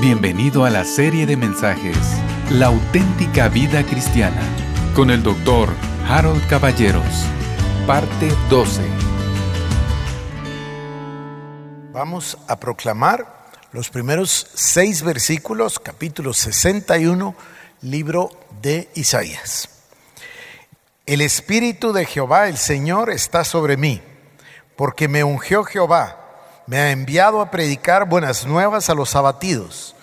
Bienvenido a la serie de mensajes La auténtica vida cristiana con el doctor Harold Caballeros, parte 12. Vamos a proclamar los primeros seis versículos, capítulo 61, libro de Isaías. El Espíritu de Jehová, el Señor, está sobre mí, porque me ungió Jehová, me ha enviado a predicar buenas nuevas a los abatidos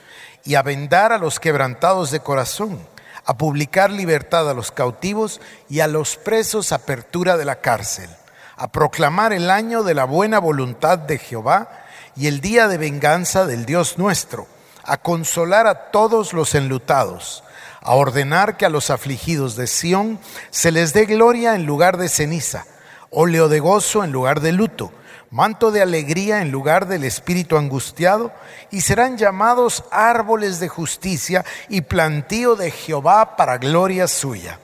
y a vendar a los quebrantados de corazón, a publicar libertad a los cautivos y a los presos apertura de la cárcel, a proclamar el año de la buena voluntad de Jehová y el día de venganza del Dios nuestro, a consolar a todos los enlutados, a ordenar que a los afligidos de Sión se les dé gloria en lugar de ceniza, óleo de gozo en lugar de luto, manto de alegría en lugar del espíritu angustiado, y serán llamados árboles de justicia y plantío de Jehová para gloria suya.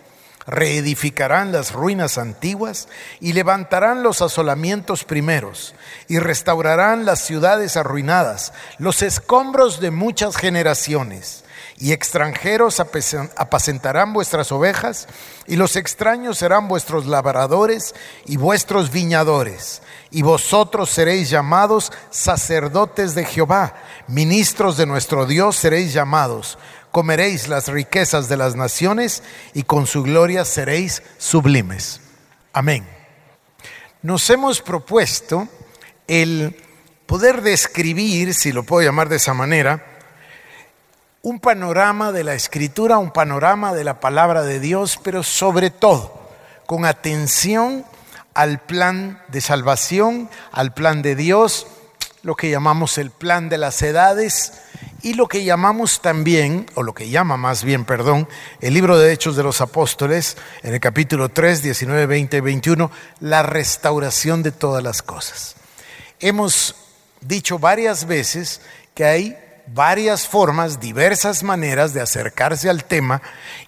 Reedificarán las ruinas antiguas y levantarán los asolamientos primeros y restaurarán las ciudades arruinadas, los escombros de muchas generaciones y extranjeros apacentarán vuestras ovejas, y los extraños serán vuestros labradores y vuestros viñadores, y vosotros seréis llamados sacerdotes de Jehová, ministros de nuestro Dios seréis llamados, comeréis las riquezas de las naciones, y con su gloria seréis sublimes. Amén. Nos hemos propuesto el poder describir, si lo puedo llamar de esa manera, un panorama de la escritura, un panorama de la palabra de Dios, pero sobre todo con atención al plan de salvación, al plan de Dios, lo que llamamos el plan de las edades y lo que llamamos también, o lo que llama más bien, perdón, el libro de Hechos de los Apóstoles, en el capítulo 3, 19, 20 y 21, la restauración de todas las cosas. Hemos dicho varias veces que hay varias formas, diversas maneras de acercarse al tema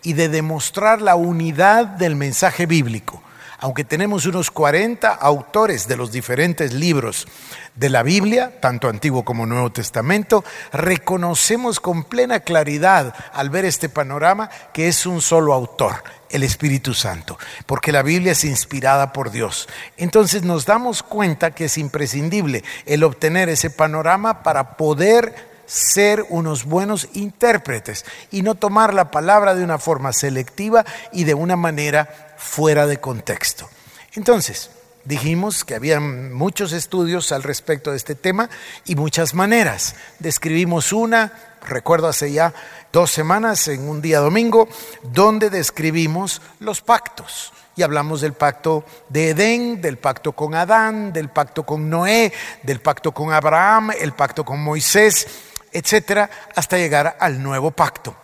y de demostrar la unidad del mensaje bíblico. Aunque tenemos unos 40 autores de los diferentes libros de la Biblia, tanto Antiguo como Nuevo Testamento, reconocemos con plena claridad al ver este panorama que es un solo autor, el Espíritu Santo, porque la Biblia es inspirada por Dios. Entonces nos damos cuenta que es imprescindible el obtener ese panorama para poder ser unos buenos intérpretes y no tomar la palabra de una forma selectiva y de una manera fuera de contexto. Entonces, dijimos que había muchos estudios al respecto de este tema y muchas maneras. Describimos una, recuerdo hace ya dos semanas, en un día domingo, donde describimos los pactos y hablamos del pacto de Edén, del pacto con Adán, del pacto con Noé, del pacto con Abraham, el pacto con Moisés etcétera, hasta llegar al nuevo pacto.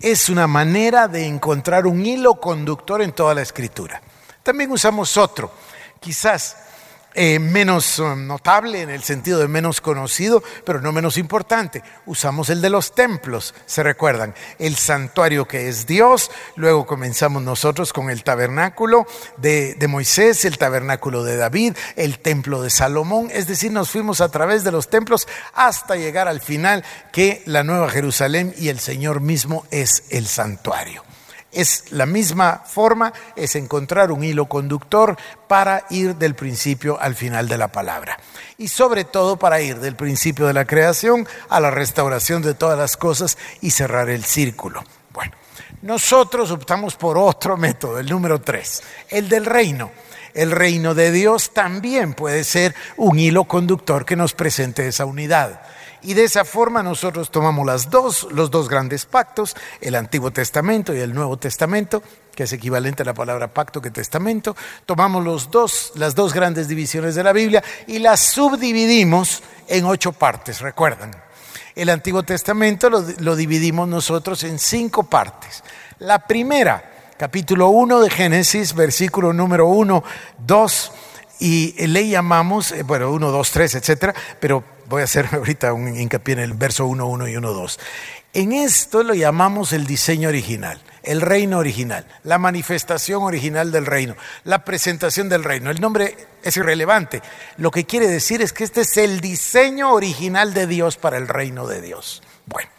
Es una manera de encontrar un hilo conductor en toda la escritura. También usamos otro, quizás eh, menos eh, notable en el sentido de menos conocido, pero no menos importante. Usamos el de los templos, se recuerdan, el santuario que es Dios, luego comenzamos nosotros con el tabernáculo de, de Moisés, el tabernáculo de David, el templo de Salomón, es decir, nos fuimos a través de los templos hasta llegar al final que la Nueva Jerusalén y el Señor mismo es el santuario. Es la misma forma, es encontrar un hilo conductor para ir del principio al final de la palabra. Y sobre todo para ir del principio de la creación a la restauración de todas las cosas y cerrar el círculo. Bueno, nosotros optamos por otro método, el número tres, el del reino. El reino de Dios también puede ser un hilo conductor que nos presente esa unidad. Y de esa forma nosotros tomamos las dos, los dos grandes pactos, el Antiguo Testamento y el Nuevo Testamento, que es equivalente a la palabra pacto que testamento, tomamos los dos, las dos grandes divisiones de la Biblia y las subdividimos en ocho partes, recuerdan. El Antiguo Testamento lo, lo dividimos nosotros en cinco partes. La primera, capítulo 1 de Génesis, versículo número 1, 2, y le llamamos, eh, bueno, 1, 2, 3, etcétera, pero voy a hacer ahorita un hincapié en el verso 1, 1 y 1, 2. En esto lo llamamos el diseño original, el reino original, la manifestación original del reino, la presentación del reino. El nombre es irrelevante. Lo que quiere decir es que este es el diseño original de Dios para el reino de Dios. Bueno,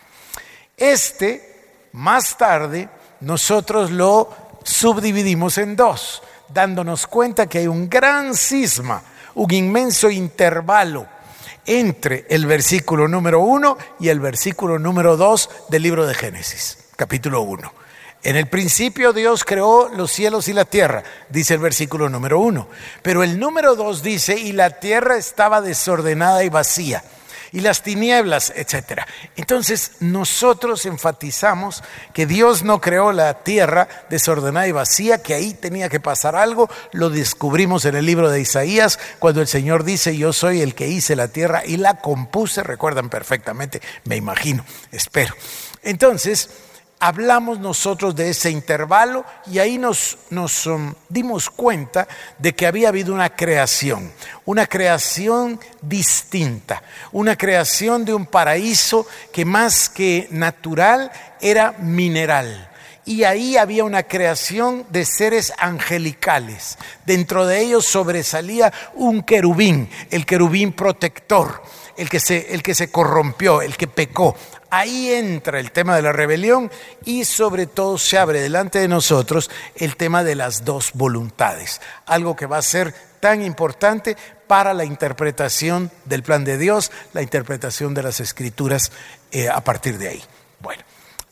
Este, más tarde, nosotros lo subdividimos en dos, dándonos cuenta que hay un gran cisma, un inmenso intervalo entre el versículo número uno y el versículo número dos del libro de Génesis, capítulo uno. En el principio Dios creó los cielos y la tierra, dice el versículo número uno. Pero el número dos dice, y la tierra estaba desordenada y vacía y las tinieblas, etcétera. Entonces nosotros enfatizamos que Dios no creó la tierra desordenada y vacía, que ahí tenía que pasar algo. Lo descubrimos en el libro de Isaías, cuando el Señor dice, yo soy el que hice la tierra y la compuse, recuerdan perfectamente, me imagino, espero. Entonces, hablamos nosotros de ese intervalo y ahí nos, um, dimos cuenta de que había habido una creación, una creación distinta, una creación de un paraíso que más que natural era mineral. Y ahí había una creación de seres angelicales. Dentro de ellos sobresalía un querubín, el querubín protector el que se corrompió, el que pecó. Ahí entra el tema de la rebelión y sobre todo se abre delante de nosotros el tema de las dos voluntades, algo que va a ser tan importante para la interpretación del plan de Dios, la interpretación de las escrituras eh, a partir de ahí. Bueno.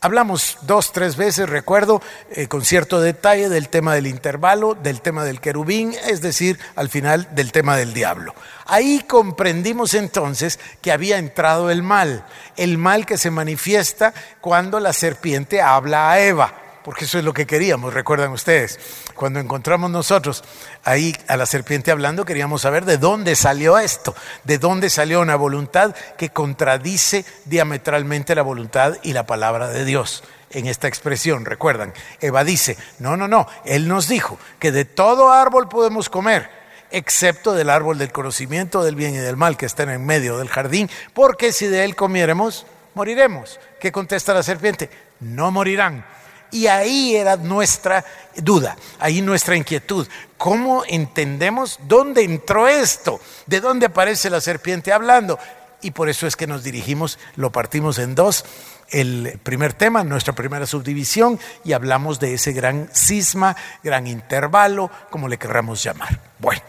Hablamos dos, tres veces, recuerdo, eh, con cierto detalle del tema del intervalo, del tema del querubín, es decir, al final del tema del diablo. Ahí comprendimos entonces que había entrado el mal, el mal que se manifiesta cuando la serpiente habla a Eva porque eso es lo que queríamos, recuerdan ustedes. Cuando encontramos nosotros ahí a la serpiente hablando, queríamos saber de dónde salió esto, de dónde salió una voluntad que contradice diametralmente la voluntad y la palabra de Dios. En esta expresión, recuerdan, Eva dice, no, no, no, Él nos dijo que de todo árbol podemos comer, excepto del árbol del conocimiento del bien y del mal que está en medio del jardín, porque si de él comiéramos, moriremos. ¿Qué contesta la serpiente? No morirán y ahí era nuestra duda, ahí nuestra inquietud. ¿Cómo entendemos dónde entró esto? ¿De dónde aparece la serpiente hablando? Y por eso es que nos dirigimos, lo partimos en dos. El primer tema, nuestra primera subdivisión, y hablamos de ese gran cisma, gran intervalo, como le querramos llamar. Bueno,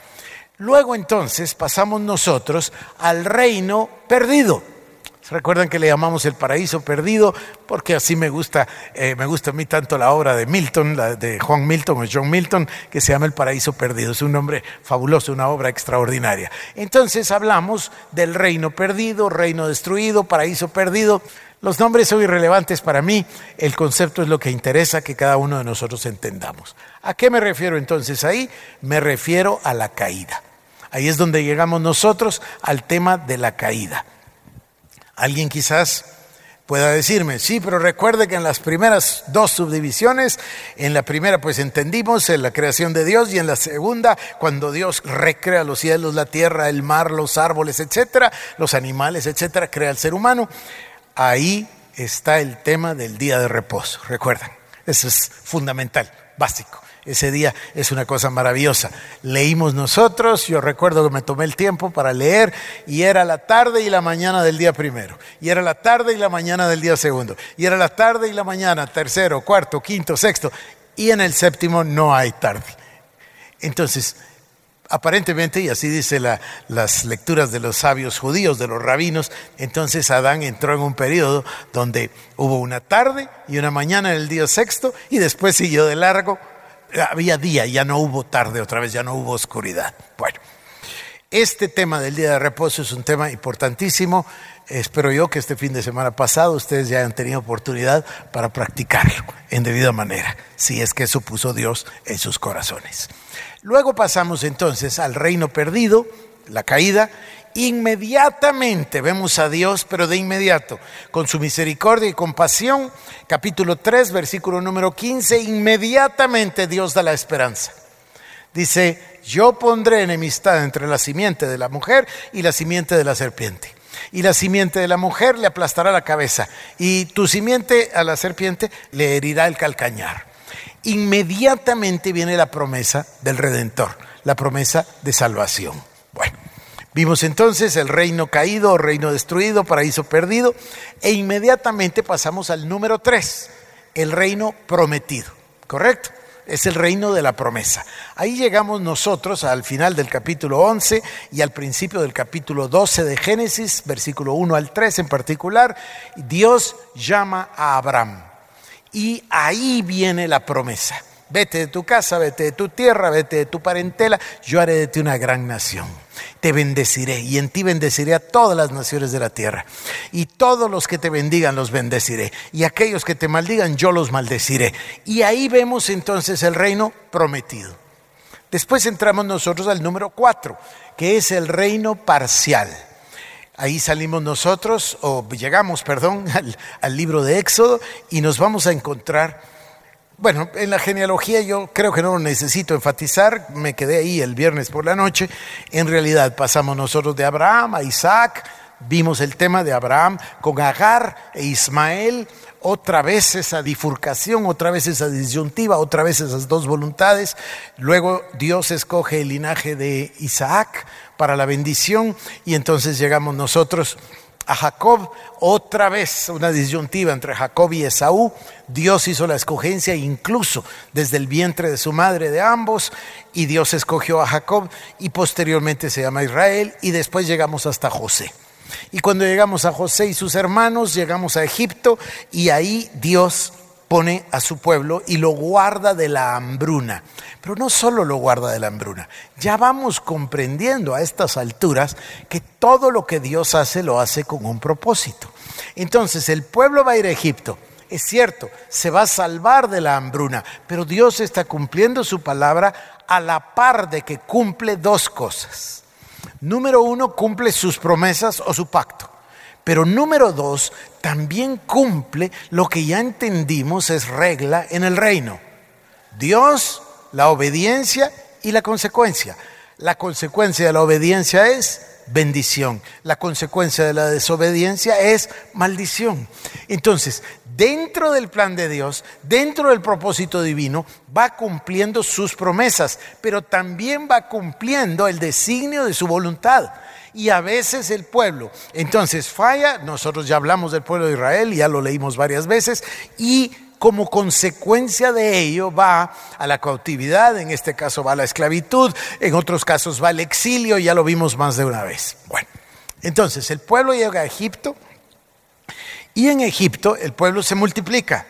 luego entonces pasamos nosotros al reino perdido. Recuerdan que le llamamos el paraíso perdido porque así me gusta, eh, me gusta a mí tanto la obra de Milton, de Juan Milton o John Milton, que se llama El paraíso perdido. Es un nombre fabuloso, una obra extraordinaria. Entonces hablamos del reino perdido, reino destruido, paraíso perdido. Los nombres son irrelevantes para mí, el concepto es lo que interesa que cada uno de nosotros entendamos. ¿A qué me refiero entonces ahí? Me refiero a la caída. Ahí es donde llegamos nosotros al tema de la caída. Alguien quizás pueda decirme, sí, pero recuerde que en las primeras dos subdivisiones, en la primera pues entendimos en la creación de Dios y en la segunda cuando Dios recrea los cielos, la tierra, el mar, los árboles, etcétera, los animales, etcétera, crea el ser humano. Ahí está el tema del día de reposo, recuerdan, eso es fundamental, básico. Ese día es una cosa maravillosa. Leímos nosotros, yo recuerdo que me tomé el tiempo para leer y era la tarde y la mañana del día primero, y era la tarde y la mañana del día segundo, y era la tarde y la mañana tercero, cuarto, quinto, sexto, y en el séptimo no hay tarde. Entonces, aparentemente, y así dice las lecturas de los sabios judíos, de los rabinos, entonces Adán entró en un periodo donde hubo una tarde y una mañana en el día sexto y después siguió de largo había día, ya no hubo tarde otra vez, ya no hubo oscuridad. Bueno, este tema del día de reposo es un tema importantísimo. Espero yo que este fin de semana pasado ustedes ya hayan tenido oportunidad para practicarlo en debida manera, si es que eso puso Dios en sus corazones. Luego pasamos entonces al reino perdido, la caída, Inmediatamente vemos a Dios, pero de inmediato, con su misericordia y compasión, capítulo 3, versículo número 15, inmediatamente Dios da la esperanza. Dice, yo pondré enemistad entre la simiente de la mujer y la simiente de la serpiente. Y la simiente de la mujer le aplastará la cabeza, y tu simiente a la serpiente le herirá el calcañar. Inmediatamente viene la promesa del Redentor, la promesa de salvación. Vimos entonces el reino caído, reino destruido, paraíso perdido, e inmediatamente pasamos al número tres, el reino prometido, ¿correcto? Es el reino de la promesa. Ahí llegamos nosotros al final del capítulo 11 y al principio del capítulo 12 de Génesis, versículo 1 al 3 en particular. Dios llama a Abraham y ahí viene la promesa. Vete de tu casa, vete de tu tierra, vete de tu parentela, yo haré de ti una gran nación. Te bendeciré y en ti bendeciré a todas las naciones de la tierra. Y todos los que te bendigan los bendeciré. Y aquellos que te maldigan yo los maldeciré. Y ahí vemos entonces el reino prometido. Después entramos nosotros al número cuatro, que es el reino parcial. Ahí salimos nosotros, o llegamos, perdón, al, al libro de Éxodo y nos vamos a encontrar bueno, en la genealogía yo creo que no lo necesito enfatizar, me quedé ahí el viernes por la noche. En realidad pasamos nosotros de Abraham a Isaac, vimos el tema de Abraham con Agar e Ismael, otra vez esa bifurcación, otra vez esa disyuntiva, otra vez esas dos voluntades. Luego Dios escoge el linaje de Isaac para la bendición y entonces llegamos nosotros a Jacob, otra vez una disyuntiva entre Jacob y Esaú. Dios hizo la escogencia incluso desde el vientre de su madre de ambos y Dios escogió a Jacob y posteriormente se llama Israel y después llegamos hasta José. Y cuando llegamos a José y sus hermanos, llegamos a Egipto y ahí Dios pone a su pueblo y lo guarda de la hambruna. Pero no solo lo guarda de la hambruna, ya vamos comprendiendo a estas alturas que todo lo que Dios hace lo hace con un propósito. Entonces el pueblo va a ir a Egipto. Es cierto, se va a salvar de la hambruna, pero Dios está cumpliendo su palabra a la par de que cumple dos cosas. Número uno, cumple sus promesas o su pacto. Pero número dos, también cumple lo que ya entendimos es regla en el reino. Dios, la obediencia y la consecuencia. La consecuencia de la obediencia es bendición. La consecuencia de la desobediencia es maldición. Entonces, dentro del plan de Dios, dentro del propósito divino, va cumpliendo sus promesas, pero también va cumpliendo el designio de su voluntad y a veces el pueblo. Entonces falla, nosotros ya hablamos del pueblo de Israel, ya lo leímos varias veces, y como consecuencia de ello va a la cautividad, en este caso va a la esclavitud, en otros casos va al exilio, ya lo vimos más de una vez. Bueno, entonces el pueblo llega a Egipto y en Egipto el pueblo se multiplica.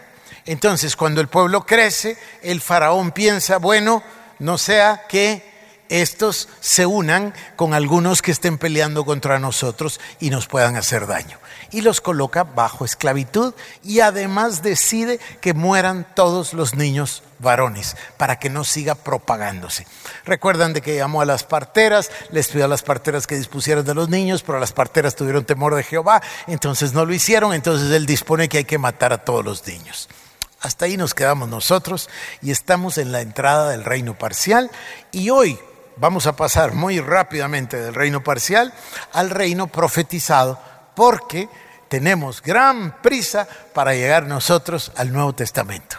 Entonces cuando el pueblo crece, el faraón piensa, bueno, no sea que estos se unan con algunos que estén peleando contra nosotros y nos puedan hacer daño. Y los coloca bajo esclavitud y además decide que mueran todos los niños varones para que no siga propagándose. Recuerdan de que llamó a las parteras, les pidió a las parteras que dispusieran de los niños, pero las parteras tuvieron temor de Jehová, entonces no lo hicieron, entonces él dispone que hay que matar a todos los niños. Hasta ahí nos quedamos nosotros y estamos en la entrada del reino parcial y hoy vamos a pasar muy rápidamente del reino parcial al reino profetizado, porque tenemos gran prisa para llegar nosotros al Nuevo Testamento.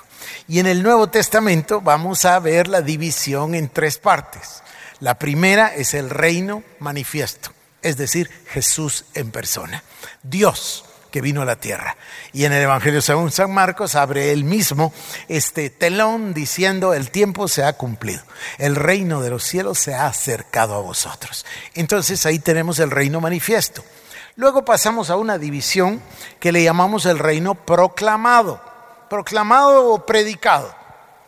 Y en el Nuevo Testamento vamos a ver la división en tres partes. La primera es el reino manifiesto, es decir, Jesús en persona. Dios que vino a la tierra. Y en el Evangelio según San Marcos abre él mismo este telón diciendo, el tiempo se ha cumplido, el reino de los cielos se ha acercado a vosotros. Entonces ahí tenemos el reino manifiesto. Luego pasamos a una división que le llamamos el reino proclamado, proclamado o predicado,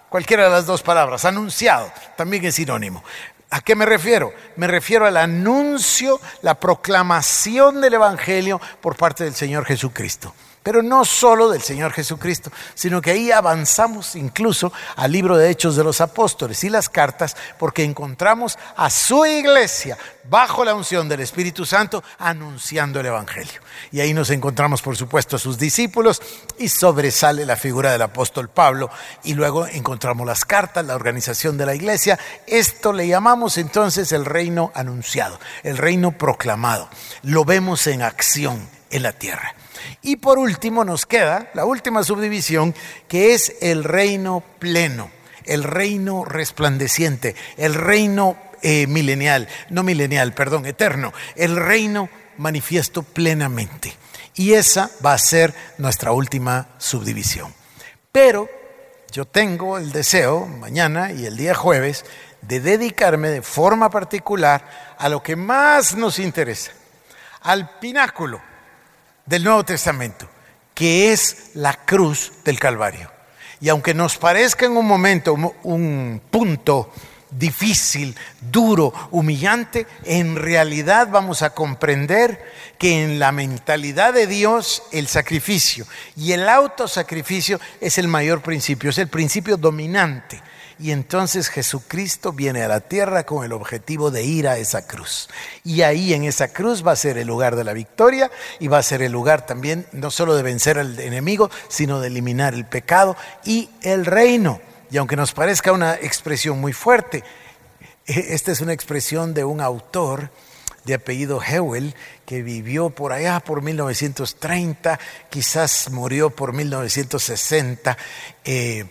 cualquiera de las dos palabras, anunciado, también es sinónimo. ¿A qué me refiero? Me refiero al anuncio, la proclamación del Evangelio por parte del Señor Jesucristo. Pero no solo del Señor Jesucristo, sino que ahí avanzamos incluso al libro de Hechos de los Apóstoles y las cartas, porque encontramos a su iglesia bajo la unción del Espíritu Santo anunciando el Evangelio. Y ahí nos encontramos, por supuesto, a sus discípulos y sobresale la figura del apóstol Pablo. Y luego encontramos las cartas, la organización de la iglesia. Esto le llamamos entonces el reino anunciado, el reino proclamado. Lo vemos en acción en la tierra. Y por último nos queda la última subdivisión, que es el reino pleno, el reino resplandeciente, el reino eh, milenial, no milenial, perdón, eterno, el reino manifiesto plenamente. Y esa va a ser nuestra última subdivisión. Pero yo tengo el deseo mañana y el día jueves de dedicarme de forma particular a lo que más nos interesa, al pináculo del Nuevo Testamento, que es la cruz del Calvario. Y aunque nos parezca en un momento un punto difícil, duro, humillante, en realidad vamos a comprender que en la mentalidad de Dios el sacrificio y el autosacrificio es el mayor principio, es el principio dominante. Y entonces Jesucristo viene a la tierra con el objetivo de ir a esa cruz. Y ahí en esa cruz va a ser el lugar de la victoria y va a ser el lugar también no solo de vencer al enemigo, sino de eliminar el pecado y el reino. Y aunque nos parezca una expresión muy fuerte, e, esta es una expresión de un autor de apellido Hewell que vivió por allá por 1930, quizás murió por 1960 eh,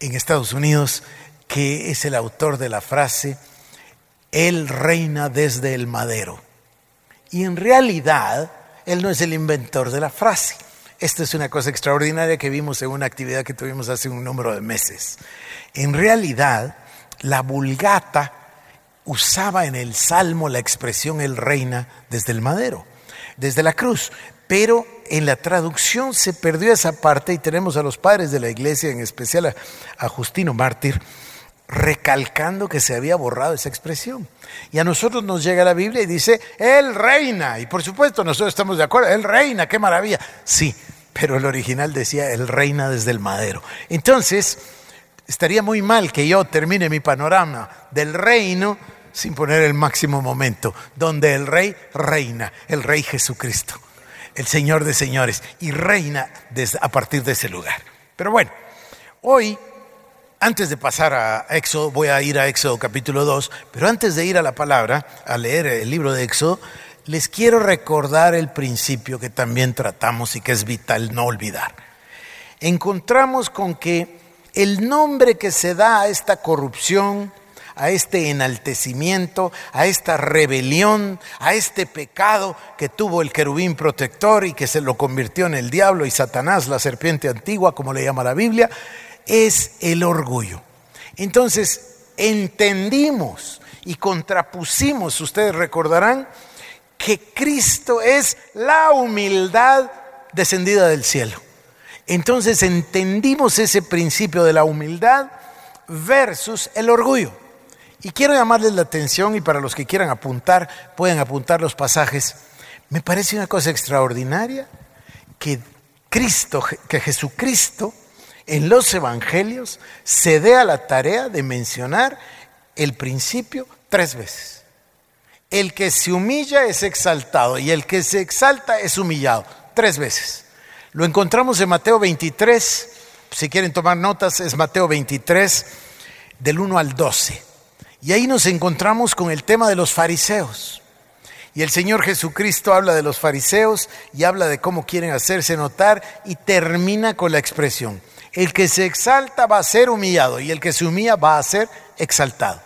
en Estados Unidos que es el autor de la frase, Él reina desde el madero. Y en realidad, Él no es el inventor de la frase. Esta es una cosa extraordinaria que vimos en una actividad que tuvimos hace un número de meses. En realidad, la vulgata usaba en el Salmo la expresión Él reina desde el madero, desde la cruz. Pero en la traducción se perdió esa parte y tenemos a los padres de la iglesia, en especial a, Justino Mártir, recalcando que se había borrado esa expresión. Y a nosotros nos llega la Biblia y dice, Él reina. Y por supuesto nosotros estamos de acuerdo, Él reina, qué maravilla. Sí, pero el original decía, Él reina desde el madero. Entonces, estaría muy mal que yo termine mi panorama del reino sin poner el máximo momento, donde el rey reina, el rey Jesucristo, el Señor de señores, y reina a partir de ese lugar. Pero bueno, hoy antes de pasar a Éxodo, voy a ir a Éxodo capítulo 2, pero antes de ir a la palabra, a leer el libro de Éxodo, les quiero recordar el principio que también tratamos y que es vital no olvidar. Encontramos con que el nombre que se da a esta corrupción, a este enaltecimiento, a esta rebelión, a este pecado que tuvo el querubín protector y que se lo convirtió en el diablo y Satanás, la serpiente antigua, como le llama la Biblia, es el orgullo. Entonces, entendimos y contrapusimos, ustedes recordarán, que Cristo es la humildad descendida del cielo. Entonces entendimos ese principio de la humildad versus el orgullo. Y quiero llamarles la atención y para los que quieran apuntar, pueden apuntar los pasajes. Me parece una cosa extraordinaria que Cristo, que Jesucristo en los evangelios se dé a la tarea de mencionar el principio tres veces. El que se humilla es exaltado y el que se exalta es humillado. Tres veces. Lo encontramos en Mateo 23. Si quieren tomar notas, es Mateo 23 del 1 al 12. Y ahí nos encontramos con el tema de los fariseos. Y el Señor Jesucristo habla de los fariseos y habla de cómo quieren hacerse notar y termina con la expresión, el que se exalta va a ser humillado y el que se humilla va a ser exaltado.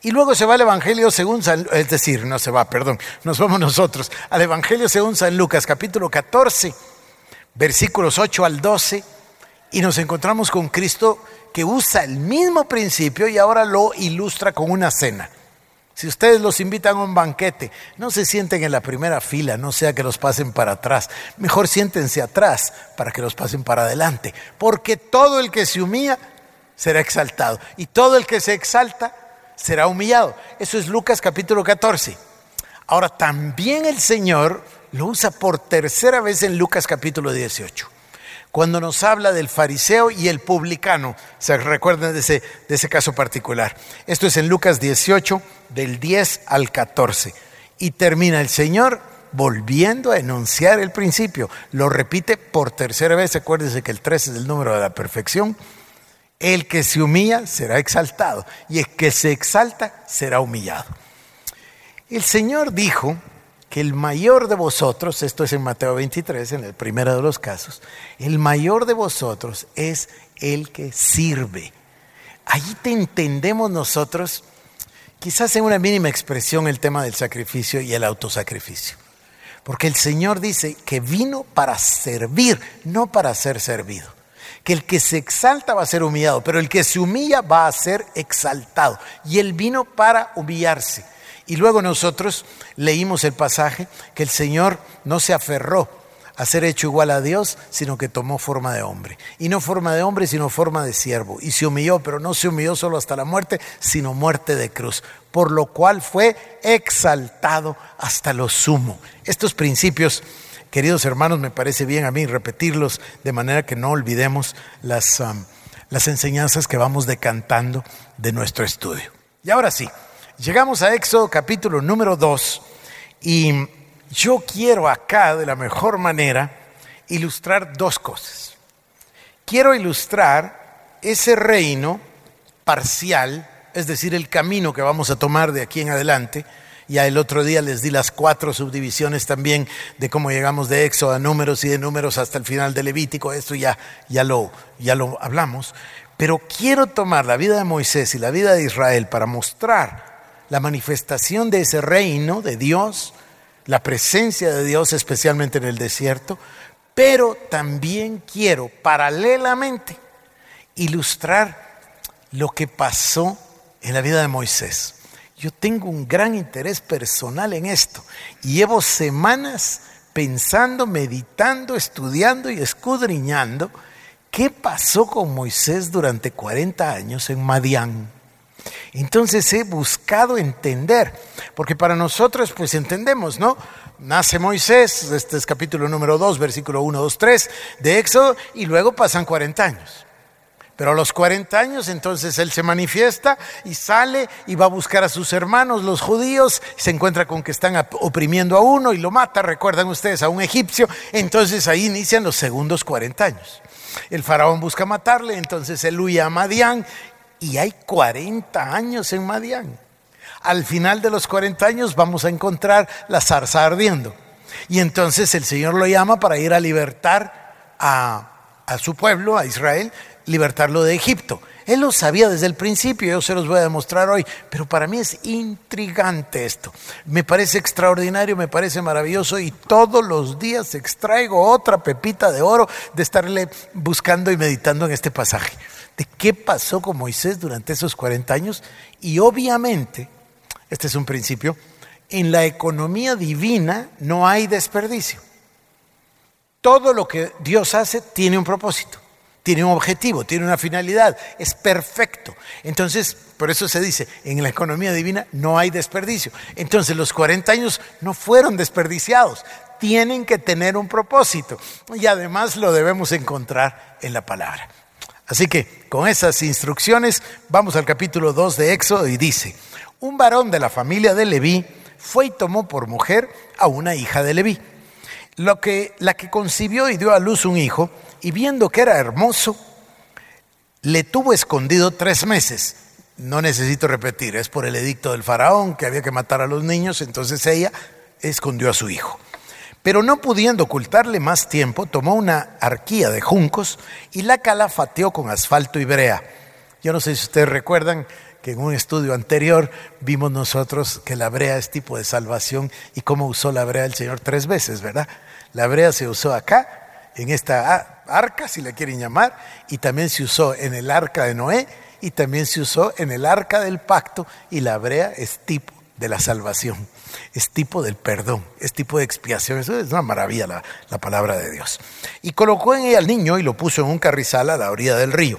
Y luego se va al Evangelio según San, es decir, no se va, perdón, nos vamos nosotros al Evangelio según San Lucas, capítulo 14, versículos 8 al 12, y nos encontramos con Cristo que usa el mismo principio y ahora lo ilustra con una cena. Si ustedes los invitan a un banquete, no se sienten en la primera fila, no sea que los pasen para atrás. Mejor siéntense atrás para que los pasen para adelante. Porque todo el que se humilla será exaltado. Y todo el que se exalta será humillado. Eso es Lucas capítulo 14. Ahora también el Señor lo usa por tercera vez en Lucas capítulo 18 cuando nos habla del fariseo y el publicano. Se recuerdan de ese, de ese caso particular. Esto es en Lucas 18, del 10 al 14. Y termina el Señor volviendo a enunciar el principio. Lo repite por tercera vez. Acuérdense que el 13 es el número de la perfección. El que se humilla será exaltado y el que se exalta será humillado. El Señor dijo que el mayor de vosotros, esto es en Mateo 23, en el primero de los casos, el mayor de vosotros es el que sirve. Allí te entendemos nosotros quizás en una mínima expresión el tema del sacrificio y el autosacrificio. Porque el Señor dice que vino para servir, no para ser servido. Que el que se exalta va a ser humillado, pero el que se humilla va a ser exaltado. Y Él vino para humillarse. Y luego nosotros leímos el pasaje que el Señor no se aferró a ser hecho igual a Dios, sino que tomó forma de hombre. Y no forma de hombre, sino forma de siervo. Y se humilló, pero no se humilló solo hasta la muerte, sino muerte de cruz. Por lo cual fue exaltado hasta lo sumo. Estos principios, queridos hermanos, me parece bien a mí repetirlos de manera que no olvidemos las, las enseñanzas que vamos decantando de nuestro estudio. Y ahora sí, llegamos a Éxodo capítulo número 2 y yo quiero acá, de la mejor manera, ilustrar dos cosas. Quiero ilustrar ese reino parcial, es decir, el camino que vamos a tomar de aquí en adelante. Ya el otro día les di las cuatro subdivisiones también de cómo llegamos de Éxodo a números y de números hasta el final de Levítico. Esto ya, ya, lo, ya lo hablamos. Pero quiero tomar la vida de Moisés y la vida de Israel para mostrar la manifestación de ese reino de Dios la presencia de Dios, especialmente en el desierto, pero también quiero paralelamente ilustrar lo que pasó en la vida de Moisés. Yo tengo un gran interés personal en esto llevo semanas pensando, meditando, estudiando y escudriñando qué pasó con Moisés durante 40 años en Madián. Entonces he buscado entender, porque para nosotros pues entendemos, ¿no? Nace Moisés, este es capítulo número 2, versículo 1, 2, 3 de Éxodo, y luego pasan 40 años. Pero a los 40 años entonces él se manifiesta y sale y va a buscar a sus hermanos, los judíos, se encuentra con que están oprimiendo a uno y lo mata, recuerdan ustedes, a un egipcio, entonces ahí inician los segundos 40 años. El faraón busca matarle, entonces él huye a Madián y hay 40 años en Madián. Al final de los 40 años vamos a encontrar la zarza ardiendo. Y entonces el Señor lo llama para ir a libertar a, a su pueblo, a Israel, libertarlo de Egipto. Él lo sabía desde el principio, yo se los voy a demostrar hoy, pero para mí es intrigante esto. Me parece extraordinario, me parece maravilloso y todos los días extraigo otra pepita de oro de estarle buscando y meditando en este pasaje de qué pasó con Moisés durante esos 40 años y obviamente, este es un principio, en la economía divina no hay desperdicio. Todo lo que Dios hace tiene un propósito, tiene un objetivo, tiene una finalidad, es perfecto. Entonces, por eso se dice, en la economía divina no hay desperdicio. Entonces, los 40 años no fueron desperdiciados, tienen que tener un propósito y además lo debemos encontrar en la palabra. Así que con esas instrucciones vamos al capítulo 2 de Éxodo y dice, un varón de la familia de Leví fue y tomó por mujer a una hija de Leví, lo que, la que concibió y dio a luz un hijo, y viendo que era hermoso, le tuvo escondido tres meses. No necesito repetir, es por el edicto del faraón que había que matar a los niños, entonces ella escondió a su hijo. Pero no pudiendo ocultarle más tiempo, tomó una arquía de juncos y la calafateó con asfalto y brea. Yo no sé si ustedes recuerdan que en un estudio anterior vimos nosotros que la brea es tipo de salvación y cómo usó la brea el Señor tres veces, ¿verdad? La brea se usó acá, en esta arca, si la quieren llamar, y también se usó en el arca de Noé y también se usó en el arca del pacto y la brea es tipo de la salvación es tipo del perdón, es tipo de expiación. Eso es una maravilla la, la palabra de Dios. Y colocó en ella al niño y lo puso en un carrizal a la orilla del río.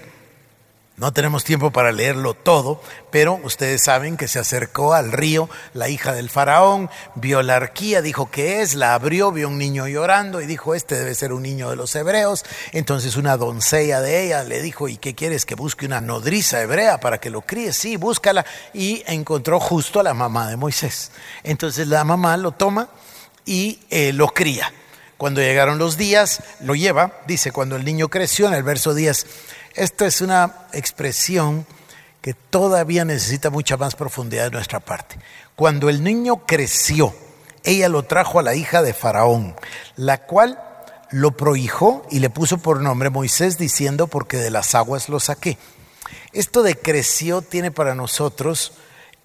No tenemos tiempo para leerlo todo, pero ustedes saben que se acercó al río la hija del faraón, vio la arquía, dijo que es, la abrió, vio un niño llorando y dijo, este debe ser un niño de los hebreos. Entonces una doncella de ella le dijo, ¿y qué quieres? Que busque una nodriza hebrea para que lo críe. Sí, búscala. Y encontró justo a la mamá de Moisés. Entonces la mamá lo toma y eh, lo cría. Cuando llegaron los días, lo lleva, dice, cuando el niño creció, en el verso 10, esta es una expresión que todavía necesita mucha más profundidad de nuestra parte. Cuando el niño creció, ella lo trajo a la hija de Faraón, la cual lo prohijó y le puso por nombre Moisés diciendo, porque de las aguas lo saqué. Esto de creció tiene para nosotros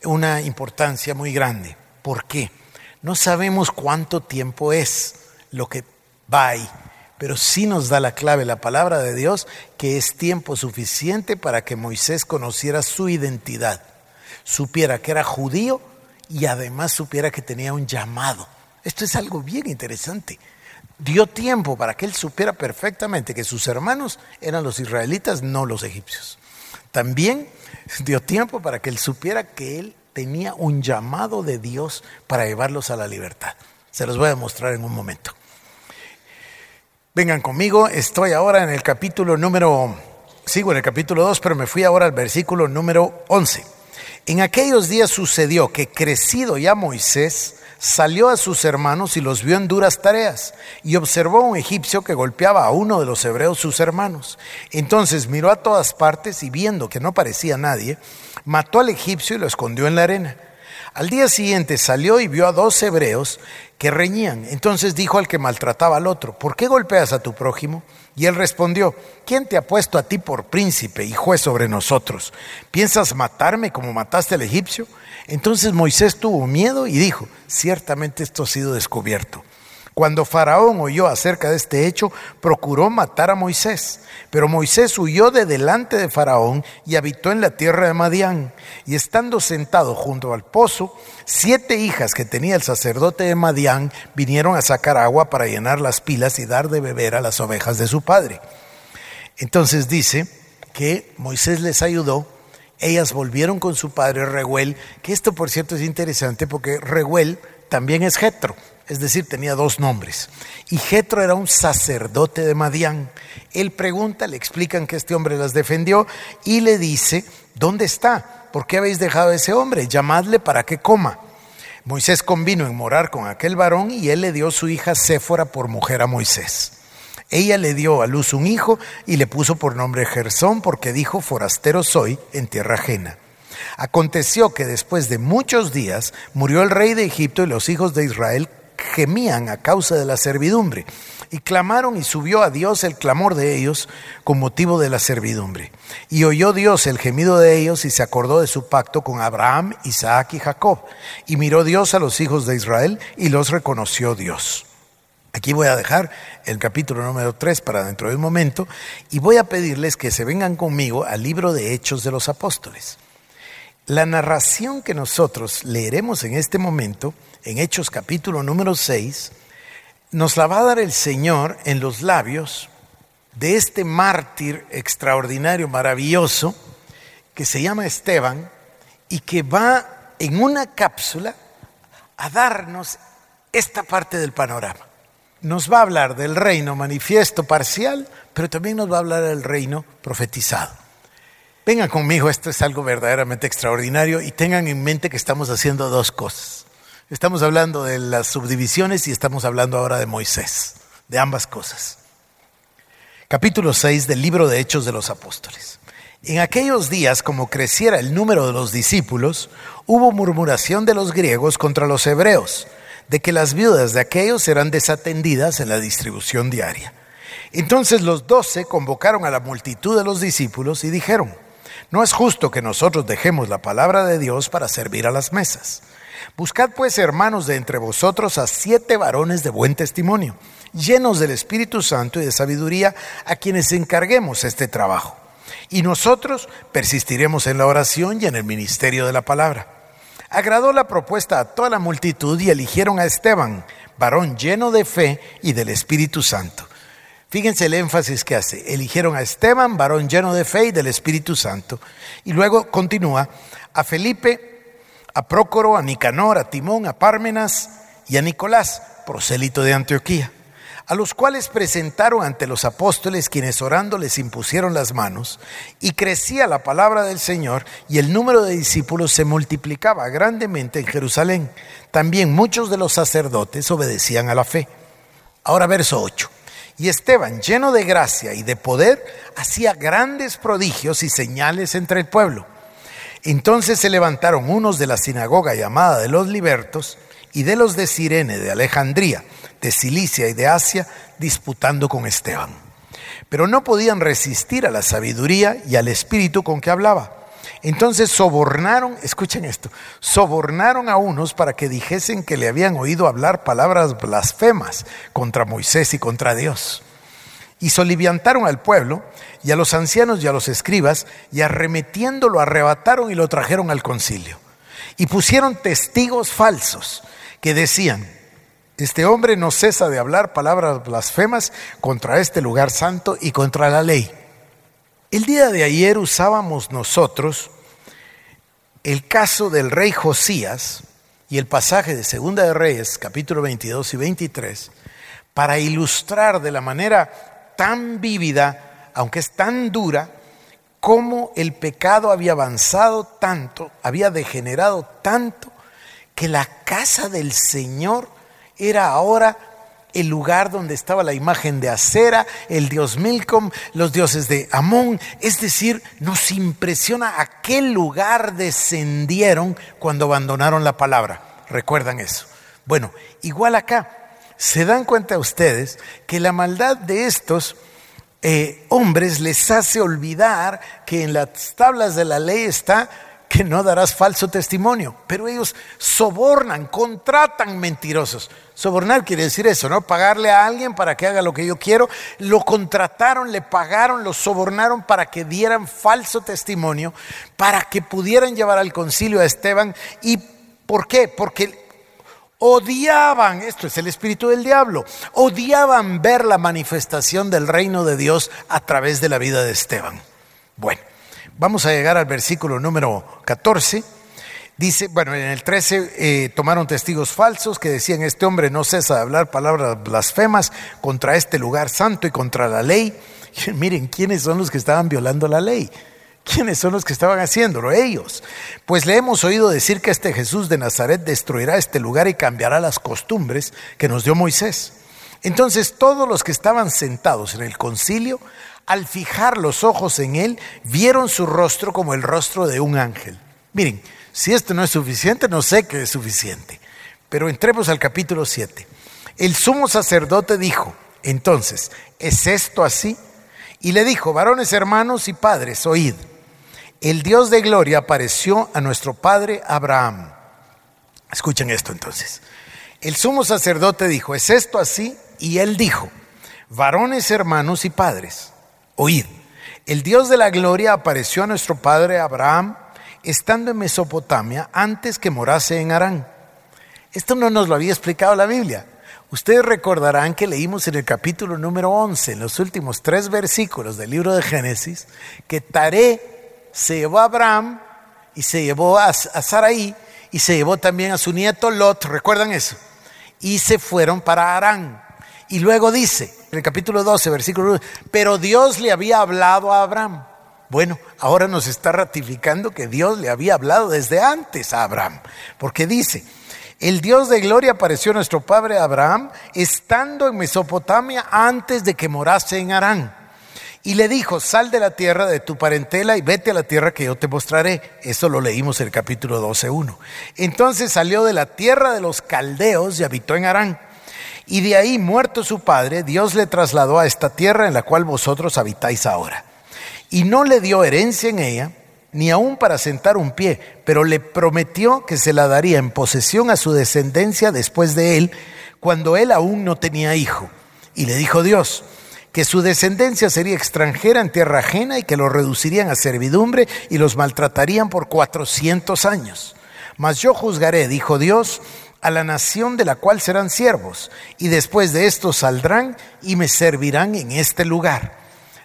una importancia muy grande. ¿Por qué? No sabemos cuánto tiempo es lo que va ahí, pero sí nos da la clave la palabra de Dios que es tiempo suficiente para que Moisés conociera su identidad, supiera que era judío y además supiera que tenía un llamado. Esto es algo bien interesante. Dio tiempo para que él supiera perfectamente que sus hermanos eran los israelitas, no los egipcios. También dio tiempo para que él supiera que él tenía un llamado de Dios para llevarlos a la libertad. Se los voy a mostrar en un momento. Vengan conmigo, estoy ahora en el capítulo número, sigo en el capítulo 2, pero me fui ahora al versículo número 11. En aquellos días sucedió que crecido ya Moisés, salió a sus hermanos y los vio en duras tareas, y observó a un egipcio que golpeaba a uno de los hebreos sus hermanos. Entonces miró a todas partes y viendo que no parecía nadie, mató al egipcio y lo escondió en la arena. Al día siguiente salió y vio a dos hebreos que reñían. Entonces dijo al que maltrataba al otro, ¿por qué golpeas a tu prójimo? Y él respondió, ¿quién te ha puesto a ti por príncipe y juez sobre nosotros? ¿Piensas matarme como mataste al egipcio? Entonces Moisés tuvo miedo y dijo, ciertamente esto ha sido descubierto. Cuando Faraón oyó acerca de este hecho, procuró matar a Moisés. Pero Moisés huyó de delante de Faraón y habitó en la tierra de Madián. Y estando sentado junto al pozo, siete hijas que tenía el sacerdote de Madián vinieron a sacar agua para llenar las pilas y dar de beber a las ovejas de su padre. Entonces dice que Moisés les ayudó ellas volvieron con su padre Rehuel, que esto por cierto es interesante porque Rehuel también es Jetro, es decir, tenía dos nombres. Y Jetro era un sacerdote de Madián. Él pregunta, le explican que este hombre las defendió y le dice, ¿dónde está? ¿Por qué habéis dejado a ese hombre? Llamadle para que coma. Moisés convino en morar con aquel varón y él le dio su hija Séfora por mujer a Moisés. Ella le dio a luz un hijo y le puso por nombre Gersón porque dijo, forastero soy en tierra ajena. Aconteció que después de muchos días murió el rey de Egipto y los hijos de Israel gemían a causa de la servidumbre y clamaron y subió a Dios el clamor de ellos con motivo de la servidumbre. Y oyó Dios el gemido de ellos y se acordó de su pacto con Abraham, Isaac y Jacob. Y miró Dios a los hijos de Israel y los reconoció Dios. Aquí voy a dejar el capítulo número 3 para dentro de un momento y voy a pedirles que se vengan conmigo al libro de Hechos de los Apóstoles. La narración que nosotros leeremos en este momento, en Hechos capítulo número 6, nos la va a dar el Señor en los labios de este mártir extraordinario, maravilloso, que se llama Esteban y que va en una cápsula a darnos esta parte del panorama nos va a hablar del reino manifiesto parcial, pero también nos va a hablar del reino profetizado. Vengan conmigo, esto es algo verdaderamente extraordinario y tengan en mente que estamos haciendo dos cosas. Estamos hablando de las subdivisiones y estamos hablando ahora de Moisés, de ambas cosas. Capítulo 6 del libro de Hechos de los Apóstoles. En aquellos días, como creciera el número de los discípulos, hubo murmuración de los griegos contra los hebreos de que las viudas de aquellos serán desatendidas en la distribución diaria. Entonces los doce convocaron a la multitud de los discípulos y dijeron, no es justo que nosotros dejemos la palabra de Dios para servir a las mesas. Buscad pues, hermanos, de entre vosotros a siete varones de buen testimonio, llenos del Espíritu Santo y de sabiduría, a quienes encarguemos este trabajo. Y nosotros persistiremos en la oración y en el ministerio de la palabra. Agradó la propuesta a toda la multitud y eligieron a Esteban, varón lleno de fe y del Espíritu Santo. Fíjense el énfasis que hace. Eligieron a Esteban, varón lleno de fe y del Espíritu Santo. Y luego continúa a Felipe, a Prócoro, a Nicanor, a Timón, a Pármenas y a Nicolás, prosélito de Antioquía a los cuales presentaron ante los apóstoles quienes orando les impusieron las manos, y crecía la palabra del Señor y el número de discípulos se multiplicaba grandemente en Jerusalén. También muchos de los sacerdotes obedecían a la fe. Ahora verso 8. Y Esteban, lleno de gracia y de poder, hacía grandes prodigios y señales entre el pueblo. Entonces se levantaron unos de la sinagoga llamada de los libertos y de los de Sirene de Alejandría, de Cilicia y de Asia disputando con Esteban. Pero no podían resistir a la sabiduría y al espíritu con que hablaba, Entonces sobornaron, escuchen esto, sobornaron a unos para que dijesen que le habían oído hablar palabras blasfemas contra Moisés y contra Dios. Y soliviantaron al pueblo y a los ancianos y a los escribas y arremetiendo lo arrebataron y lo trajeron al concilio. Y pusieron testigos falsos que decían, este hombre no cesa de hablar palabras blasfemas contra este lugar santo y contra la ley. El día de ayer usábamos nosotros el caso del rey Josías y el pasaje de Segunda de Reyes, capítulo 22 y 23, para ilustrar de la manera tan vívida, aunque es tan dura, cómo el pecado había avanzado tanto, había degenerado tanto, que la casa del Señor era ahora el lugar donde estaba la imagen de Acera, el dios Milcom, los dioses de Amón. Es decir, nos impresiona a qué lugar descendieron cuando abandonaron la palabra. ¿Recuerdan eso? Bueno, igual acá, se dan cuenta ustedes que la maldad de estos eh, hombres les hace olvidar que en las tablas de la ley está que no darás falso testimonio. Pero ellos sobornan, contratan mentirosos. Sobornar quiere decir eso, ¿no? Pagarle a alguien para que haga lo que yo quiero. Lo contrataron, le pagaron, lo sobornaron para que dieran falso testimonio, para que pudieran llevar al concilio a Esteban. ¿Y por qué? Porque odiaban, esto es el espíritu del diablo, odiaban ver la manifestación del reino de Dios a través de la vida de Esteban. Bueno. Vamos a llegar al versículo número 14. Dice, bueno, en el 13 eh, tomaron testigos falsos que decían, este hombre no cesa de hablar palabras blasfemas contra este lugar santo y contra la ley. miren, ¿quiénes son los que estaban violando la ley? ¿Quiénes son los que estaban haciéndolo? Ellos. Pues le hemos oído decir que este Jesús de Nazaret destruirá este lugar y cambiará las costumbres que nos dio Moisés. Entonces todos los que estaban sentados en el concilio al fijar los ojos en él, vieron su rostro como el rostro de un ángel. Miren, si esto no es suficiente, no sé qué es suficiente. Pero entremos al capítulo 7. El sumo sacerdote dijo, entonces, ¿es esto así? Y le dijo, varones hermanos y padres, oíd, el Dios de gloria apareció a nuestro padre Abraham. Escuchen esto entonces. El sumo sacerdote dijo, ¿es esto así? Y él dijo, varones hermanos y padres, Oíd, el Dios de la gloria apareció a nuestro padre Abraham estando en Mesopotamia antes que morase en Harán. Esto no nos lo había explicado la Biblia. Ustedes recordarán que leímos en el capítulo número 11, en los últimos tres versículos del libro de Génesis, que Taré se llevó a Abraham y se llevó a, Sarai y se llevó también a su nieto Lot, ¿recuerdan eso? Y se fueron para Harán. Y luego dice, en el capítulo 12, versículo 1, pero Dios le había hablado a Abraham. Bueno, ahora nos está ratificando que Dios le había hablado desde antes a Abraham, porque dice, el Dios de gloria apareció a nuestro padre Abraham estando en Mesopotamia antes de que morase en Harán. Y le dijo, sal de la tierra de tu parentela y vete a la tierra que yo te mostraré. Eso lo leímos en el capítulo 12.1. Entonces salió de la tierra de los caldeos y habitó en Harán. Y de ahí, muerto su padre, Dios le trasladó a esta tierra en la cual vosotros habitáis ahora. Y no le dio herencia en ella, ni aún para sentar un pie, pero le prometió que se la daría en posesión a su descendencia después de él, cuando él aún no tenía hijo. Y le dijo Dios, que su descendencia sería extranjera en tierra ajena y que lo reducirían a servidumbre y los maltratarían por cuatrocientos años. Mas yo juzgaré, dijo Dios, a la nación de la cual serán siervos, y después de esto saldrán y me servirán en este lugar.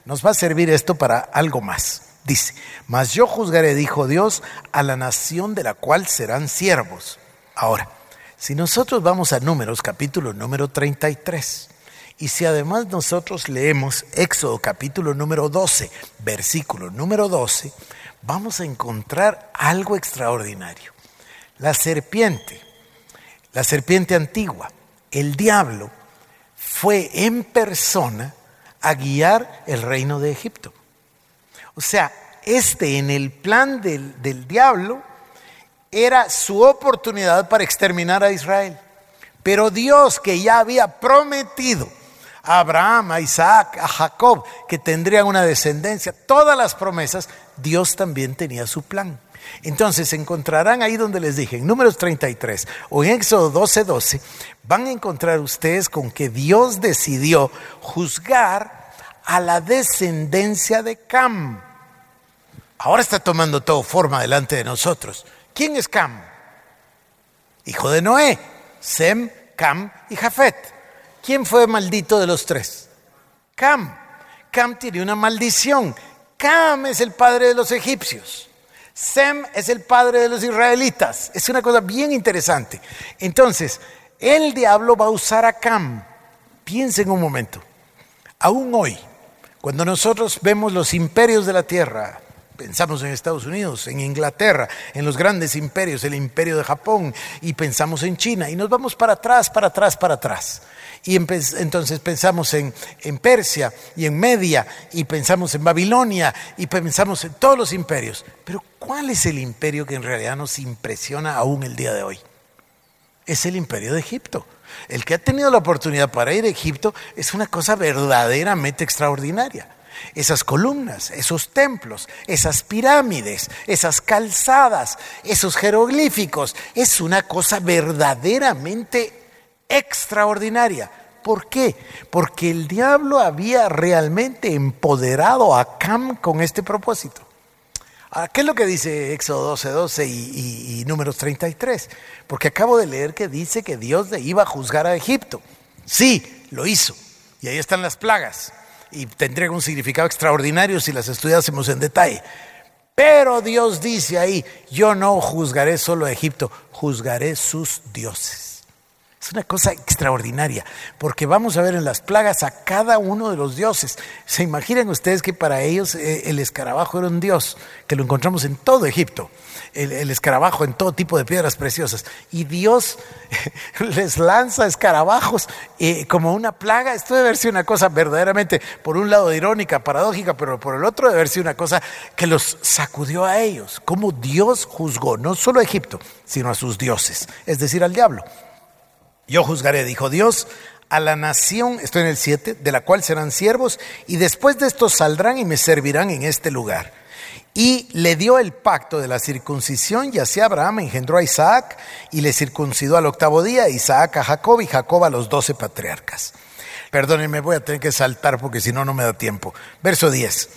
Nos va a servir esto para algo más. Dice, mas yo juzgaré, dijo Dios, a la nación de la cual serán siervos. Ahora, si nosotros vamos a números, capítulo número 33, y si además nosotros leemos Éxodo capítulo número 12, versículo número 12, vamos a encontrar algo extraordinario. La serpiente la serpiente antigua, el diablo, fue en persona a guiar el reino de Egipto. O sea, este en el plan del, del diablo era su oportunidad para exterminar a Israel. Pero Dios que ya había prometido a Abraham, a Isaac, a Jacob, que tendrían una descendencia, todas las promesas, Dios también tenía su plan. Entonces encontrarán ahí donde les dije, en números 33 o en Éxodo 12, 12, van a encontrar ustedes con que Dios decidió juzgar a la descendencia de Cam. Ahora está tomando todo forma delante de nosotros. ¿Quién es Cam? Hijo de Noé, Sem, Cam y Jafet. ¿Quién fue maldito de los tres? Cam. Cam tiene una maldición. Cam es el padre de los egipcios. Sem es el padre de los israelitas. Es una cosa bien interesante. Entonces, el diablo va a usar a Cam. Piensen un momento. Aún hoy, cuando nosotros vemos los imperios de la tierra, pensamos en Estados Unidos, en Inglaterra, en los grandes imperios, el imperio de Japón, y pensamos en China, y nos vamos para atrás, para atrás, para atrás. Y entonces pensamos en, en, Persia y en Media, y pensamos en Babilonia, y pensamos en todos los imperios. Pero ¿cuál es el imperio que en realidad nos impresiona aún el día de hoy? Es el imperio de Egipto. El que ha tenido la oportunidad para ir a Egipto es una cosa verdaderamente extraordinaria esas columnas, esos templos, esas pirámides, esas calzadas, esos jeroglíficos. Es una cosa verdaderamente extraordinaria. ¿Por qué? Porque el diablo había realmente empoderado a Cam con este propósito. ¿Qué es lo que dice Éxodo 12, 12 y, y, Números 33? Porque acabo de leer que dice que Dios le iba a juzgar a Egipto. Sí, lo hizo. Y ahí están las plagas y tendrían un significado extraordinario si las estudiásemos en detalle. Pero Dios dice ahí, yo no juzgaré solo a Egipto, juzgaré sus dioses. Es una cosa extraordinaria, porque vamos a ver en las plagas a cada uno de los dioses. ¿Se imaginan ustedes que para ellos eh, el escarabajo era un dios, que lo encontramos en todo Egipto? El, escarabajo en todo tipo de piedras preciosas. Y Dios les lanza escarabajos eh, como una plaga. Esto debe haber sido una cosa verdaderamente, por un lado irónica, paradójica, pero por el otro debe haber sido una cosa que los sacudió a ellos. Como Dios juzgó no solo a Egipto, sino a sus dioses, es decir, al diablo. Yo juzgaré, dijo Dios, a la nación, estoy en el 7, de la cual serán siervos, y después de esto saldrán y me servirán en este lugar. Y le dio el pacto de la circuncisión, y así Abraham engendró a Isaac, y le circuncidó al octavo día, Isaac a Jacob, y Jacob a los doce patriarcas. Perdónenme, voy a tener que saltar porque si no, no me da tiempo. Verso 10.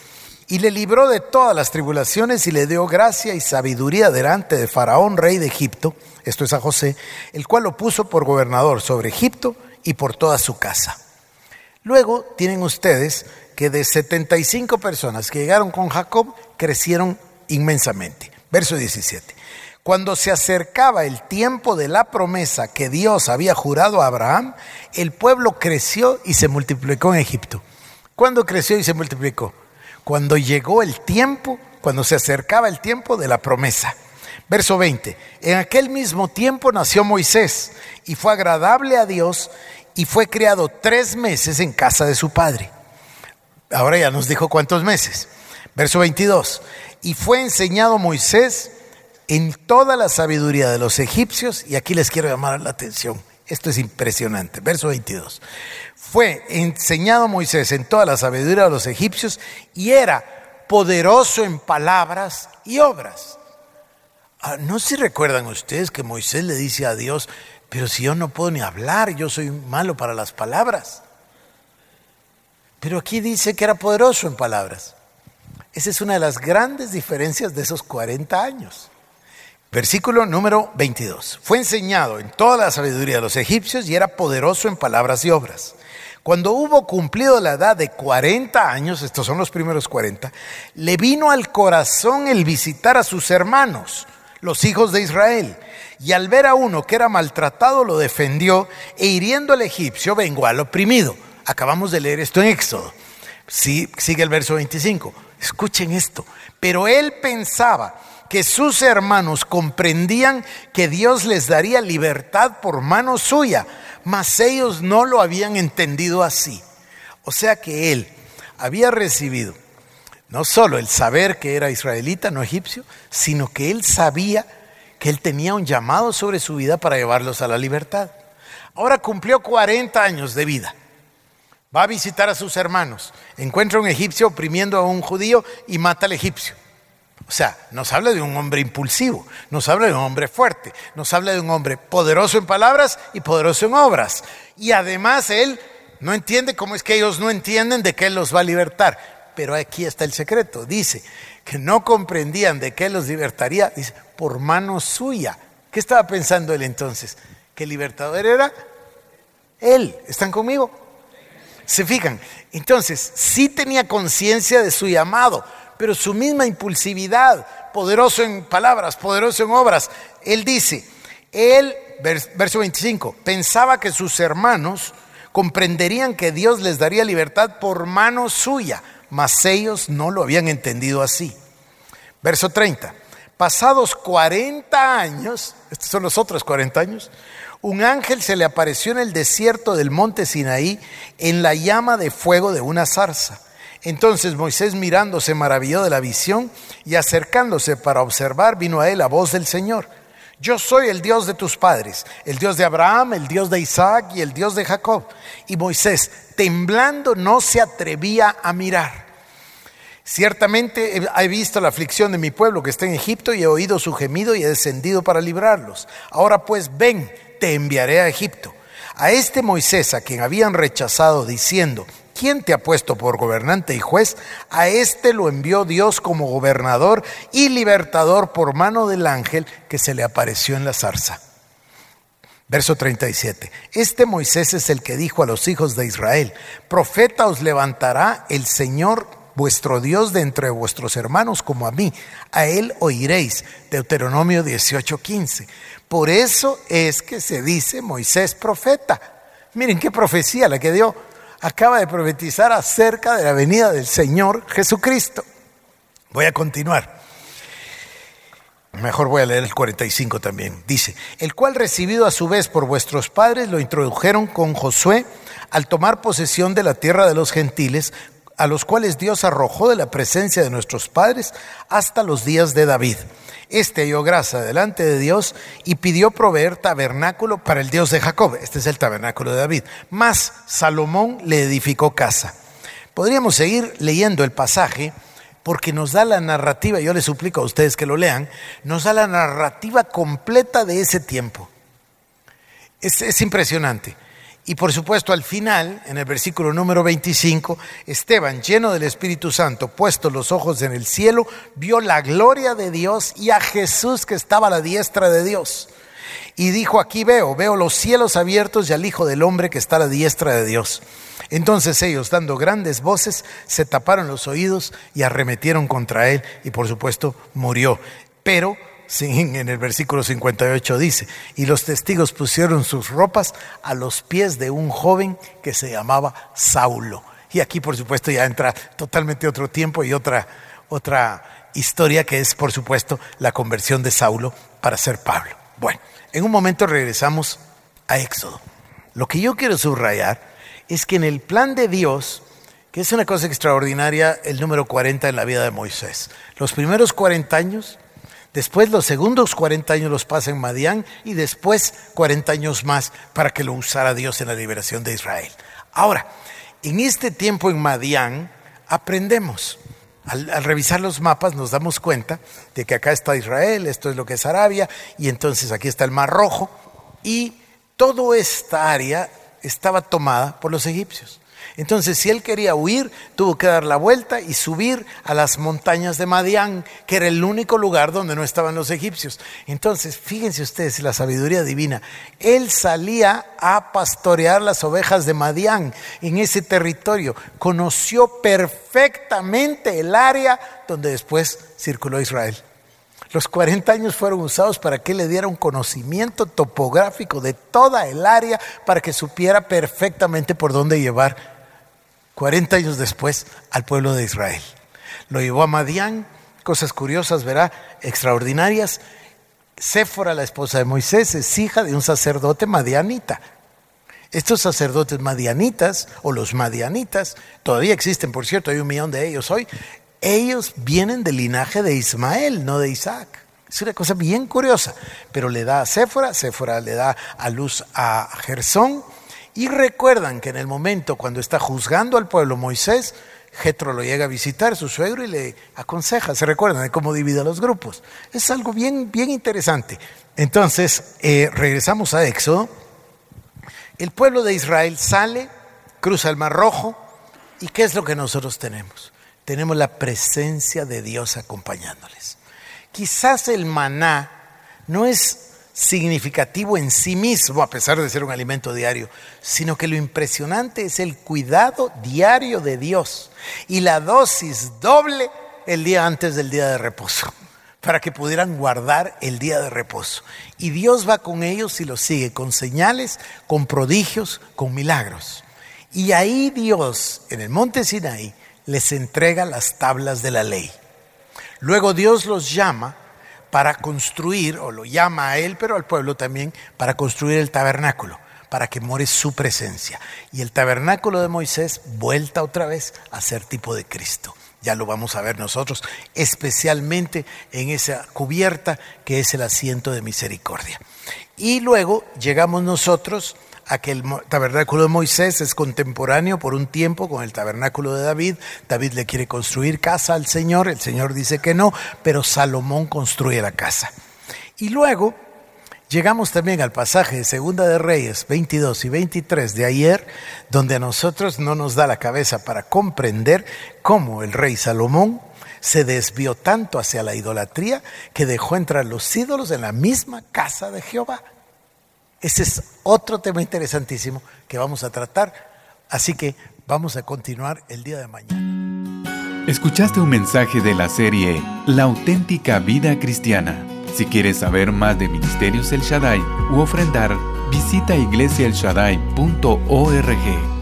Y le libró de todas las tribulaciones y le dio gracia y sabiduría delante de Faraón, rey de Egipto, esto es a José, el cual lo puso por gobernador sobre Egipto y por toda su casa. Luego tienen ustedes que de 75 personas que llegaron con Jacob, crecieron inmensamente. Verso 17. Cuando se acercaba el tiempo de la promesa que Dios había jurado a Abraham, el pueblo creció y se multiplicó en Egipto. ¿Cuándo creció y se multiplicó? cuando llegó el tiempo, cuando se acercaba el tiempo de la promesa. Verso 20, en aquel mismo tiempo nació Moisés y fue agradable a Dios y fue criado tres meses en casa de su padre. Ahora ya nos dijo cuántos meses. Verso 22, y fue enseñado Moisés en toda la sabiduría de los egipcios, y aquí les quiero llamar la atención, esto es impresionante. Verso 22 fue enseñado Moisés en toda la sabiduría de los egipcios y era poderoso en palabras y obras. Ah, no sé si recuerdan ustedes que Moisés le dice a Dios, pero si yo no puedo ni hablar, yo soy malo para las palabras. Pero aquí dice que era poderoso en palabras. Esa es una de las grandes diferencias de esos 40 años. Versículo número 22. Fue enseñado en toda la sabiduría de los egipcios y era poderoso en palabras y obras. Cuando hubo cumplido la edad de 40 años, estos son los primeros 40, le vino al corazón el visitar a sus hermanos, los hijos de Israel. Y al ver a uno que era maltratado, lo defendió e hiriendo al egipcio vengó al oprimido. Acabamos de leer esto en Éxodo. Sí, sigue el verso 25. Escuchen esto. Pero él pensaba que sus hermanos comprendían que Dios les daría libertad por mano suya mas ellos no lo habían entendido así. O sea que él había recibido no solo el saber que era israelita, no egipcio, sino que él sabía que él tenía un llamado sobre su vida para llevarlos a la libertad. Ahora cumplió 40 años de vida. va a visitar a sus hermanos, encuentra a un egipcio oprimiendo a un judío y mata al egipcio. O sea, nos habla de un hombre impulsivo, nos habla de un hombre fuerte, nos habla de un hombre poderoso en palabras y poderoso en obras. Y además él no entiende cómo es que ellos no entienden de que él los va a libertar. Pero aquí está el secreto. Dice que no comprendían de qué los libertaría, dice, por mano suya. ¿Qué estaba pensando él entonces? Que el libertador era él. ¿Están conmigo? Se fijan. Entonces, sí tenía conciencia de su llamado, pero su misma impulsividad, poderoso en palabras, poderoso en obras, él dice, él, verso 25, pensaba que sus hermanos comprenderían que Dios les daría libertad por mano suya, mas ellos no lo habían entendido así. Verso 30, pasados 40 años, estos son los otros 40 años, un ángel se le apareció en el desierto del monte Sinaí en la llama de fuego de una zarza. Entonces Moisés mirando se maravilló de la visión y acercándose para observar vino a él la voz del Señor. Yo soy el Dios de tus padres, el Dios de Abraham, el Dios de Isaac y el Dios de Jacob. Y Moisés, temblando, no se atrevía a mirar. Ciertamente he visto la aflicción de mi pueblo que está en Egipto y he oído su gemido y he descendido para librarlos. Ahora pues ven, te enviaré a Egipto. A este Moisés, a quien habían rechazado diciendo, ¿quién te ha puesto por gobernante y juez? A este lo envió Dios como gobernador y libertador por mano del ángel que se le apareció en la zarza. Verso 37. Este Moisés es el que dijo a los hijos de Israel, profeta os levantará el Señor vuestro Dios de entre vuestros hermanos como a mí. A él oiréis. Deuteronomio 18:15. Por eso es que se dice Moisés profeta. Miren qué profecía la que dio acaba de profetizar acerca de la venida del Señor Jesucristo. Voy a continuar. Mejor voy a leer el 45 también. Dice, el cual recibido a su vez por vuestros padres lo introdujeron con Josué al tomar posesión de la tierra de los gentiles, a los cuales Dios arrojó de la presencia de nuestros padres hasta los días de David este halló gracia delante de Dios y pidió proveer tabernáculo para el Dios de Jacob. Este es el tabernáculo de David. Más Salomón le edificó casa. Podríamos seguir leyendo el pasaje porque nos da la narrativa, yo les suplico a ustedes que lo lean, nos da la narrativa completa de ese tiempo. Es, es impresionante. Y por supuesto al final, en el versículo número 25, Esteban, lleno del Espíritu Santo, puesto los ojos en el cielo, vio la gloria de Dios y a Jesús que estaba a la diestra de Dios. Y dijo, aquí veo, veo los cielos abiertos y al Hijo del Hombre que está a la diestra de Dios. Entonces ellos, dando grandes voces, se taparon los oídos y arremetieron contra él y por supuesto murió. Pero en el versículo 58 dice, y los testigos pusieron sus ropas a los pies de un joven que se llamaba Saulo. Y aquí por supuesto ya entra totalmente otro tiempo y otra, otra historia que es por supuesto la conversión de Saulo para ser Pablo. Bueno, en un momento regresamos a Éxodo. Lo que yo quiero subrayar es que en el plan de Dios, que es una cosa extraordinaria, el número 40 en la vida de Moisés, los primeros 40 años Después los segundos 40 años los pasa en Madián y después 40 años más para que lo usara Dios en la liberación de Israel. Ahora, en este tiempo en Madián aprendemos. Al, al, revisar los mapas nos damos cuenta de que acá está Israel, esto es lo que es Arabia, y entonces aquí está el Mar Rojo, y toda esta área estaba tomada por los egipcios. Entonces, si él quería huir, tuvo que dar la vuelta y subir a las montañas de Madián, que era el único lugar donde no estaban los egipcios. Entonces, fíjense ustedes la sabiduría divina. Él salía a pastorear las ovejas de Madián en ese territorio. Conoció perfectamente el área donde después circuló Israel. Los 40 años fueron usados para que le diera un conocimiento topográfico de toda el área para que supiera perfectamente por dónde llevar 40 años después al pueblo de Israel. Lo llevó a Madián, cosas curiosas, verá, extraordinarias. Séfora, la esposa de Moisés, es hija de un sacerdote madianita. Estos sacerdotes madianitas, o los madianitas, todavía existen, por cierto, hay un millón de ellos hoy, ellos vienen del linaje de Ismael, no de Isaac. Es una cosa bien curiosa, pero le da a Séfora, Séfora le da a luz a Gersón, Y recuerdan que en el momento cuando está juzgando al pueblo Moisés, Jetro lo llega a visitar, su suegro, y le aconseja, se recuerdan de cómo divide los grupos. Es algo bien, bien interesante. Entonces, eh, regresamos a Éxodo. El pueblo de Israel sale, cruza el Mar Rojo, ¿y qué es lo que nosotros tenemos? Tenemos la presencia de Dios acompañándoles. Quizás el maná no es significativo en sí mismo, a pesar de ser un alimento diario, sino que lo impresionante es el cuidado diario de Dios y la dosis doble el día antes del día de reposo, para que pudieran guardar el día de reposo. Y Dios va con ellos y los sigue con señales, con prodigios, con milagros. Y ahí Dios, en el monte Sinaí, les entrega las tablas de la ley. Luego Dios los llama para construir, o lo llama a él, pero al pueblo también, para construir el tabernáculo, para que more su presencia. Y el tabernáculo de Moisés vuelta otra vez a ser tipo de Cristo. Ya lo vamos a ver nosotros, especialmente en esa cubierta que es el asiento de misericordia. Y luego llegamos nosotros a que el tabernáculo de Moisés es contemporáneo por un tiempo con el tabernáculo de David. David le quiere construir casa al Señor, el Señor dice que no, pero Salomón construye la casa. Y luego llegamos también al pasaje de Segunda de Reyes 22 y 23 de ayer, donde a nosotros no nos da la cabeza para comprender cómo el rey Salomón se desvió tanto hacia la idolatría que dejó entrar los ídolos en la misma casa de Jehová. Ese es otro tema interesantísimo que vamos a tratar, así que vamos a continuar el día de mañana. Escuchaste un mensaje de la serie La auténtica vida cristiana. Si quieres saber más de Ministerios El Shaddai u ofrendar, visita iglesiaelshaddai.org.